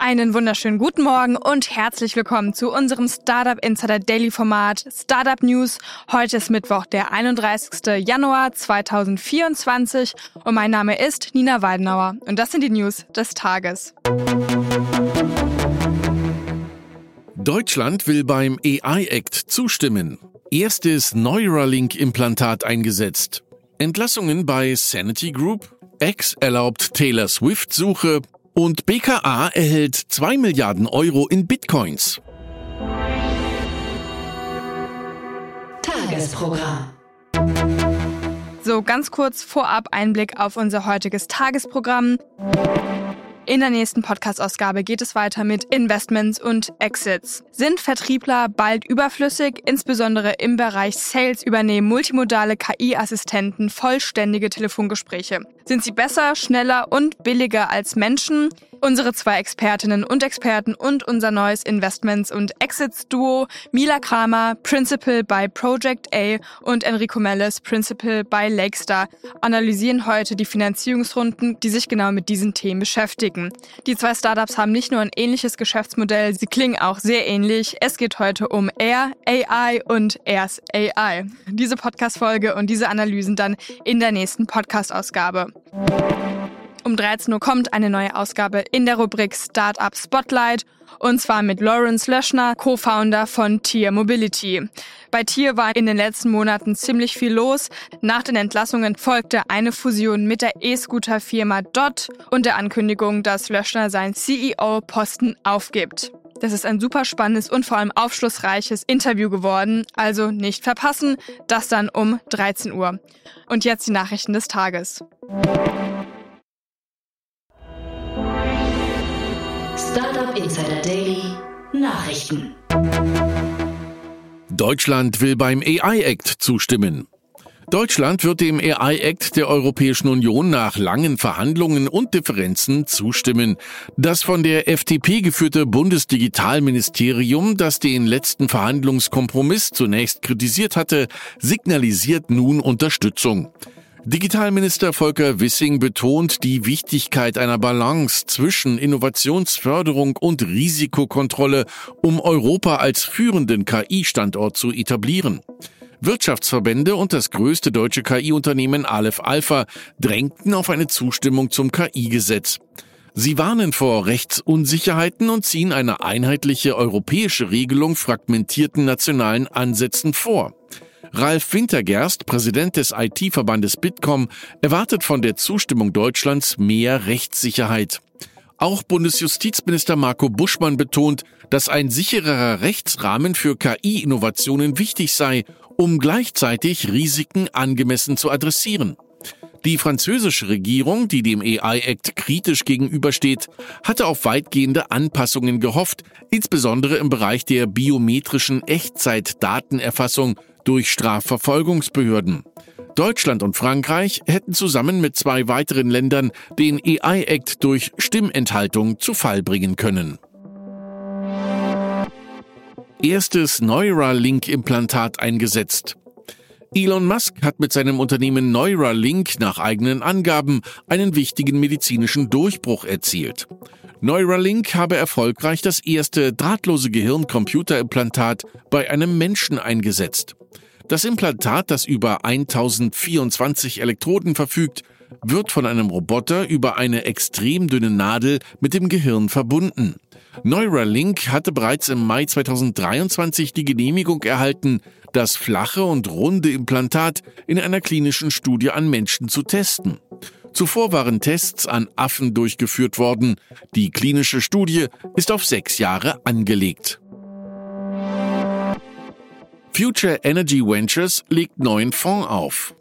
einen wunderschönen guten Morgen und herzlich willkommen zu unserem Startup Insider Daily Format Startup News. Heute ist Mittwoch, der 31. Januar 2024 und mein Name ist Nina Weidenauer und das sind die News des Tages. Deutschland will beim AI Act zustimmen. Erstes Neuralink-Implantat eingesetzt. Entlassungen bei Sanity Group. X erlaubt Taylor Swift-Suche und BKA erhält 2 Milliarden Euro in Bitcoins. Tagesprogramm. So, ganz kurz vorab Einblick auf unser heutiges Tagesprogramm. In der nächsten Podcast-Ausgabe geht es weiter mit Investments und Exits. Sind Vertriebler bald überflüssig? Insbesondere im Bereich Sales übernehmen multimodale KI-Assistenten vollständige Telefongespräche. Sind sie besser, schneller und billiger als Menschen? Unsere zwei Expertinnen und Experten und unser neues Investments- und Exits-Duo Mila Kramer, Principal bei Project A und Enrico Mellis, Principal bei Lakestar, analysieren heute die Finanzierungsrunden, die sich genau mit diesen Themen beschäftigen. Die zwei Startups haben nicht nur ein ähnliches Geschäftsmodell, sie klingen auch sehr ähnlich. Es geht heute um Air, AI und Airs AI. Diese Podcast-Folge und diese Analysen dann in der nächsten Podcast-Ausgabe. Um 13 Uhr kommt eine neue Ausgabe in der Rubrik Startup Spotlight und zwar mit Lawrence Löschner, Co-Founder von Tier Mobility. Bei Tier war in den letzten Monaten ziemlich viel los. Nach den Entlassungen folgte eine Fusion mit der E-Scooter-Firma Dot und der Ankündigung, dass Löschner seinen CEO-Posten aufgibt. Das ist ein super spannendes und vor allem aufschlussreiches Interview geworden, also nicht verpassen, das dann um 13 Uhr. Und jetzt die Nachrichten des Tages. Startup Insider Daily Nachrichten. Deutschland will beim AI Act zustimmen. Deutschland wird dem AI Act der Europäischen Union nach langen Verhandlungen und Differenzen zustimmen. Das von der FDP geführte Bundesdigitalministerium, das den letzten Verhandlungskompromiss zunächst kritisiert hatte, signalisiert nun Unterstützung. Digitalminister Volker Wissing betont die Wichtigkeit einer Balance zwischen Innovationsförderung und Risikokontrolle, um Europa als führenden KI-Standort zu etablieren. Wirtschaftsverbände und das größte deutsche KI-Unternehmen Aleph Alpha drängten auf eine Zustimmung zum KI-Gesetz. Sie warnen vor Rechtsunsicherheiten und ziehen eine einheitliche europäische Regelung fragmentierten nationalen Ansätzen vor. Ralf Wintergerst, Präsident des IT-Verbandes Bitkom, erwartet von der Zustimmung Deutschlands mehr Rechtssicherheit. Auch Bundesjustizminister Marco Buschmann betont, dass ein sichererer Rechtsrahmen für KI-Innovationen wichtig sei, um gleichzeitig Risiken angemessen zu adressieren. Die französische Regierung, die dem AI-Act kritisch gegenübersteht, hatte auf weitgehende Anpassungen gehofft, insbesondere im Bereich der biometrischen Echtzeitdatenerfassung durch Strafverfolgungsbehörden. Deutschland und Frankreich hätten zusammen mit zwei weiteren Ländern den AI-Act durch Stimmenthaltung zu Fall bringen können. Erstes Neuralink-Implantat eingesetzt. Elon Musk hat mit seinem Unternehmen Neuralink nach eigenen Angaben einen wichtigen medizinischen Durchbruch erzielt. Neuralink habe erfolgreich das erste drahtlose Gehirn-Computer-Implantat bei einem Menschen eingesetzt. Das Implantat, das über 1024 Elektroden verfügt, wird von einem Roboter über eine extrem dünne Nadel mit dem Gehirn verbunden. Neuralink hatte bereits im Mai 2023 die Genehmigung erhalten, das flache und runde Implantat in einer klinischen Studie an Menschen zu testen. Zuvor waren Tests an Affen durchgeführt worden. Die klinische Studie ist auf sechs Jahre angelegt. Future Energy Ventures legt neuen Fonds auf.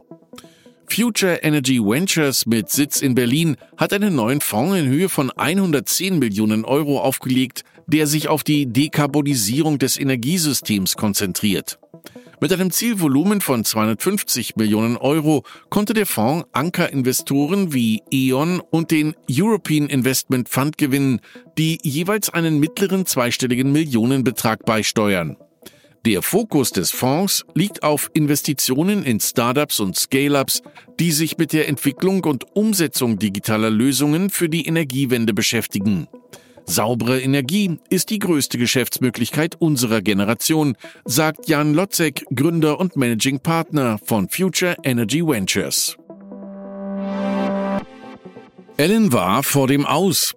Future Energy Ventures mit Sitz in Berlin hat einen neuen Fonds in Höhe von 110 Millionen Euro aufgelegt, der sich auf die Dekarbonisierung des Energiesystems konzentriert. Mit einem Zielvolumen von 250 Millionen Euro konnte der Fonds Ankerinvestoren wie E.ON und den European Investment Fund gewinnen, die jeweils einen mittleren zweistelligen Millionenbetrag beisteuern. Der Fokus des Fonds liegt auf Investitionen in Startups und Scale-ups, die sich mit der Entwicklung und Umsetzung digitaler Lösungen für die Energiewende beschäftigen. Saubere Energie ist die größte Geschäftsmöglichkeit unserer Generation, sagt Jan Lotzek, Gründer und Managing Partner von Future Energy Ventures. Ellen war vor dem Aus.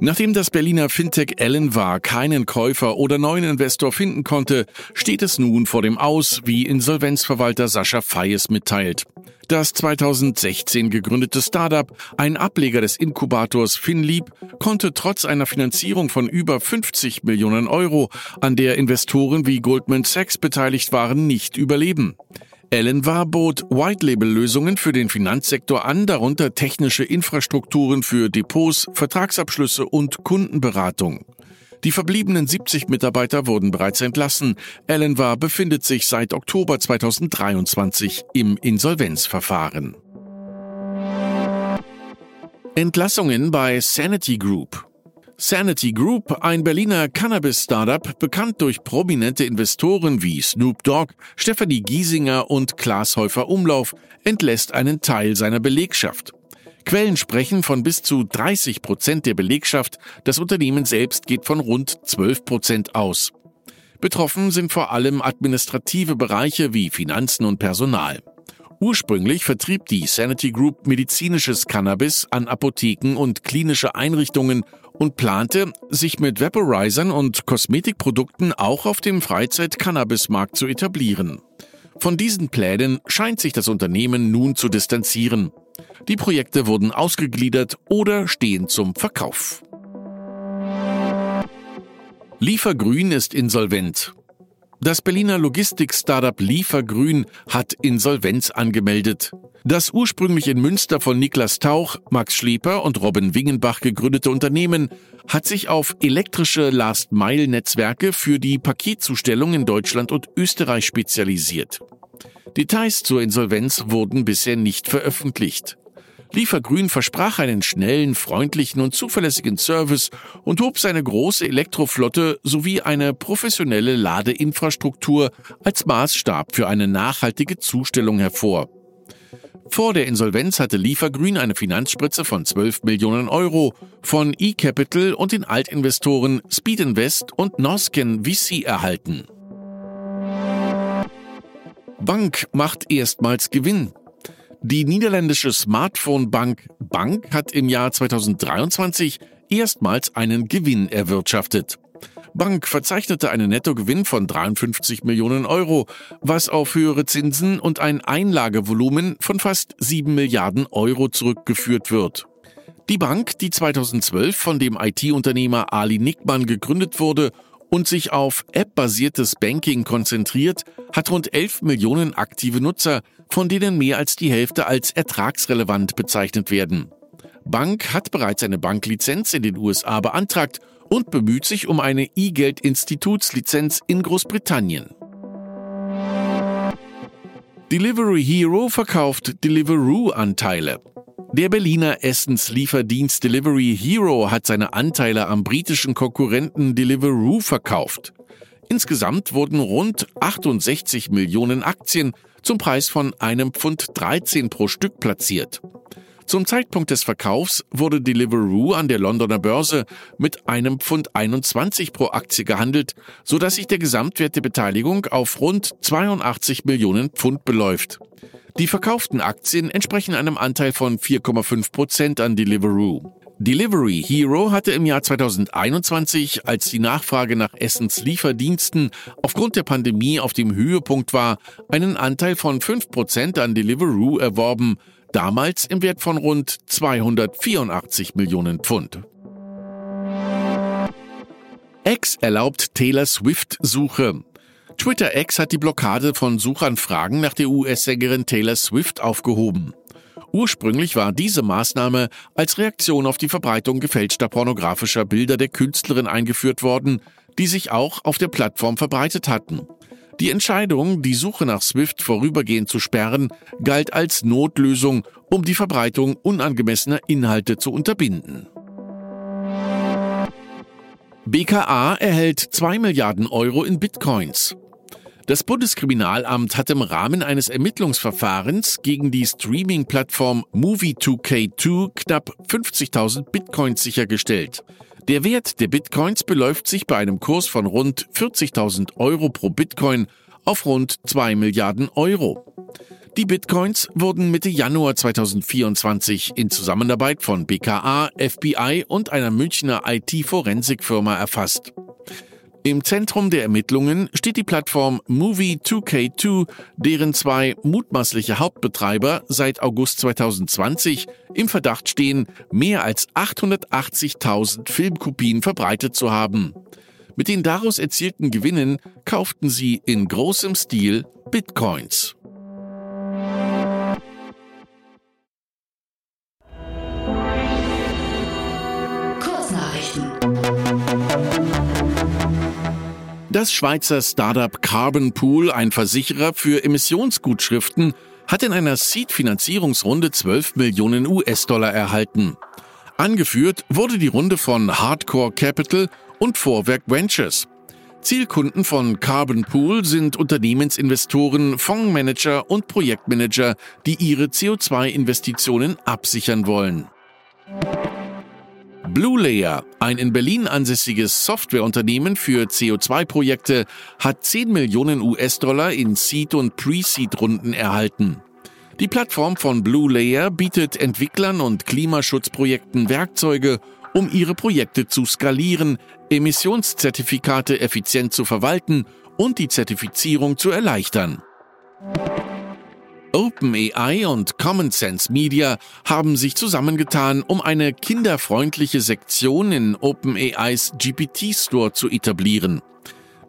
Nachdem das Berliner Fintech Ellen war keinen Käufer oder neuen Investor finden konnte, steht es nun vor dem Aus, wie Insolvenzverwalter Sascha Feyes mitteilt. Das 2016 gegründete Startup, ein Ableger des Inkubators FinLeap, konnte trotz einer Finanzierung von über 50 Millionen Euro, an der Investoren wie Goldman Sachs beteiligt waren, nicht überleben. Ellenvar bot White-Label-Lösungen für den Finanzsektor an, darunter technische Infrastrukturen für Depots, Vertragsabschlüsse und Kundenberatung. Die verbliebenen 70 Mitarbeiter wurden bereits entlassen. Ellenvar befindet sich seit Oktober 2023 im Insolvenzverfahren. Entlassungen bei Sanity Group. Sanity Group, ein Berliner Cannabis-Startup, bekannt durch prominente Investoren wie Snoop Dogg, Stephanie Giesinger und Klaas Häufer Umlauf, entlässt einen Teil seiner Belegschaft. Quellen sprechen von bis zu 30 Prozent der Belegschaft, das Unternehmen selbst geht von rund 12 Prozent aus. Betroffen sind vor allem administrative Bereiche wie Finanzen und Personal. Ursprünglich vertrieb die Sanity Group medizinisches Cannabis an Apotheken und klinische Einrichtungen und plante, sich mit Vaporizern und Kosmetikprodukten auch auf dem Freizeit-Cannabis-Markt zu etablieren. Von diesen Plänen scheint sich das Unternehmen nun zu distanzieren. Die Projekte wurden ausgegliedert oder stehen zum Verkauf. Liefergrün ist insolvent. Das Berliner Logistik-Startup Liefergrün hat Insolvenz angemeldet. Das ursprünglich in Münster von Niklas Tauch, Max Schleper und Robin Wingenbach gegründete Unternehmen hat sich auf elektrische Last-Mile-Netzwerke für die Paketzustellung in Deutschland und Österreich spezialisiert. Details zur Insolvenz wurden bisher nicht veröffentlicht. Liefergrün versprach einen schnellen, freundlichen und zuverlässigen Service und hob seine große Elektroflotte sowie eine professionelle Ladeinfrastruktur als Maßstab für eine nachhaltige Zustellung hervor. Vor der Insolvenz hatte Liefergrün eine Finanzspritze von 12 Millionen Euro von eCapital und den Altinvestoren Speed Invest und Nosken VC erhalten. Bank macht erstmals Gewinn. Die niederländische Smartphone-Bank Bank hat im Jahr 2023 erstmals einen Gewinn erwirtschaftet. Bank verzeichnete einen Nettogewinn von 53 Millionen Euro, was auf höhere Zinsen und ein Einlagevolumen von fast 7 Milliarden Euro zurückgeführt wird. Die Bank, die 2012 von dem IT-Unternehmer Ali Nickmann gegründet wurde und sich auf App-basiertes Banking konzentriert, hat rund 11 Millionen aktive Nutzer, von denen mehr als die Hälfte als ertragsrelevant bezeichnet werden. Bank hat bereits eine Banklizenz in den USA beantragt und bemüht sich um eine E-Geld-Institutslizenz in Großbritannien. Delivery Hero verkauft Deliveroo-Anteile. Der Berliner Essenslieferdienst Delivery Hero hat seine Anteile am britischen Konkurrenten Deliveroo verkauft. Insgesamt wurden rund 68 Millionen Aktien zum Preis von einem Pfund 13 pro Stück platziert. Zum Zeitpunkt des Verkaufs wurde Deliveroo an der Londoner Börse mit einem Pfund 21 pro Aktie gehandelt, so dass sich der Gesamtwert der Beteiligung auf rund 82 Millionen Pfund beläuft. Die verkauften Aktien entsprechen einem Anteil von 4,5 Prozent an Deliveroo. Delivery Hero hatte im Jahr 2021, als die Nachfrage nach Essenslieferdiensten aufgrund der Pandemie auf dem Höhepunkt war, einen Anteil von 5% an Deliveroo erworben, damals im Wert von rund 284 Millionen Pfund. X erlaubt Taylor Swift Suche. Twitter X hat die Blockade von Suchanfragen nach der US-Sängerin Taylor Swift aufgehoben. Ursprünglich war diese Maßnahme als Reaktion auf die Verbreitung gefälschter pornografischer Bilder der Künstlerin eingeführt worden, die sich auch auf der Plattform verbreitet hatten. Die Entscheidung, die Suche nach Swift vorübergehend zu sperren, galt als Notlösung, um die Verbreitung unangemessener Inhalte zu unterbinden. BKA erhält 2 Milliarden Euro in Bitcoins. Das Bundeskriminalamt hat im Rahmen eines Ermittlungsverfahrens gegen die Streaming-Plattform Movie2K2 knapp 50.000 Bitcoins sichergestellt. Der Wert der Bitcoins beläuft sich bei einem Kurs von rund 40.000 Euro pro Bitcoin auf rund 2 Milliarden Euro. Die Bitcoins wurden Mitte Januar 2024 in Zusammenarbeit von BKA, FBI und einer Münchner IT-Forensikfirma erfasst. Im Zentrum der Ermittlungen steht die Plattform Movie2K2, deren zwei mutmaßliche Hauptbetreiber seit August 2020 im Verdacht stehen, mehr als 880.000 Filmkopien verbreitet zu haben. Mit den daraus erzielten Gewinnen kauften sie in großem Stil Bitcoins. Das Schweizer Startup Carbon Pool, ein Versicherer für Emissionsgutschriften, hat in einer Seed-Finanzierungsrunde 12 Millionen US-Dollar erhalten. Angeführt wurde die Runde von Hardcore Capital und Vorwerk Ventures. Zielkunden von Carbon Pool sind Unternehmensinvestoren, Fondsmanager und Projektmanager, die ihre CO2-Investitionen absichern wollen. BlueLayer, ein in Berlin ansässiges Softwareunternehmen für CO2-Projekte, hat 10 Millionen US-Dollar in Seed- und Pre-Seed-Runden erhalten. Die Plattform von BlueLayer bietet Entwicklern und Klimaschutzprojekten Werkzeuge, um ihre Projekte zu skalieren, Emissionszertifikate effizient zu verwalten und die Zertifizierung zu erleichtern. OpenAI und Common Sense Media haben sich zusammengetan, um eine kinderfreundliche Sektion in OpenAIs GPT Store zu etablieren.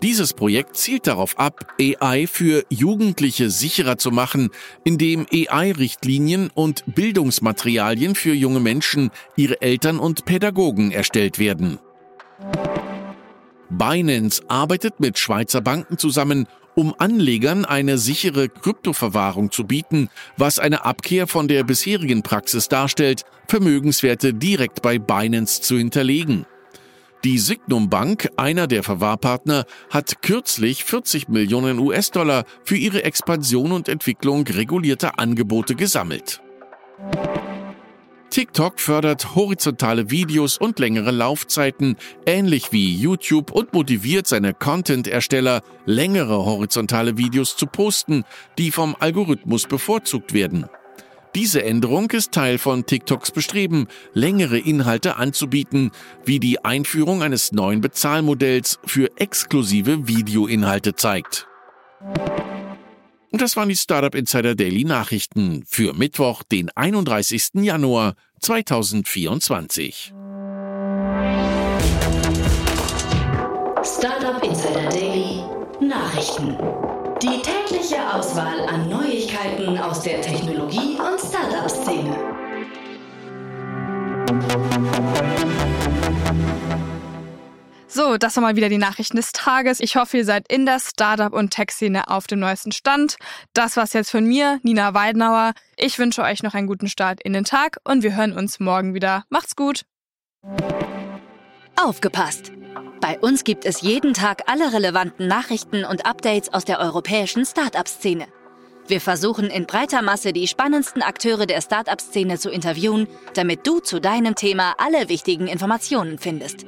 Dieses Projekt zielt darauf ab, AI für Jugendliche sicherer zu machen, indem AI-Richtlinien und Bildungsmaterialien für junge Menschen, ihre Eltern und Pädagogen erstellt werden. Binance arbeitet mit Schweizer Banken zusammen, um Anlegern eine sichere Kryptoverwahrung zu bieten, was eine Abkehr von der bisherigen Praxis darstellt, Vermögenswerte direkt bei Binance zu hinterlegen. Die Signum Bank, einer der Verwahrpartner, hat kürzlich 40 Millionen US-Dollar für ihre Expansion und Entwicklung regulierter Angebote gesammelt. TikTok fördert horizontale Videos und längere Laufzeiten, ähnlich wie YouTube und motiviert seine Content-Ersteller, längere horizontale Videos zu posten, die vom Algorithmus bevorzugt werden. Diese Änderung ist Teil von TikToks Bestreben, längere Inhalte anzubieten, wie die Einführung eines neuen Bezahlmodells für exklusive Videoinhalte zeigt. Und das waren die Startup Insider Daily Nachrichten für Mittwoch, den 31. Januar 2024. Startup Insider Daily Nachrichten. Die tägliche Auswahl an Neuigkeiten aus der Technologie- und Startup-Szene. So, das waren mal wieder die Nachrichten des Tages. Ich hoffe, ihr seid in der Startup- und Tech-Szene auf dem neuesten Stand. Das war's jetzt von mir, Nina Weidenauer. Ich wünsche euch noch einen guten Start in den Tag und wir hören uns morgen wieder. Macht's gut! Aufgepasst! Bei uns gibt es jeden Tag alle relevanten Nachrichten und Updates aus der europäischen Startup-Szene. Wir versuchen in breiter Masse die spannendsten Akteure der Startup-Szene zu interviewen, damit du zu deinem Thema alle wichtigen Informationen findest.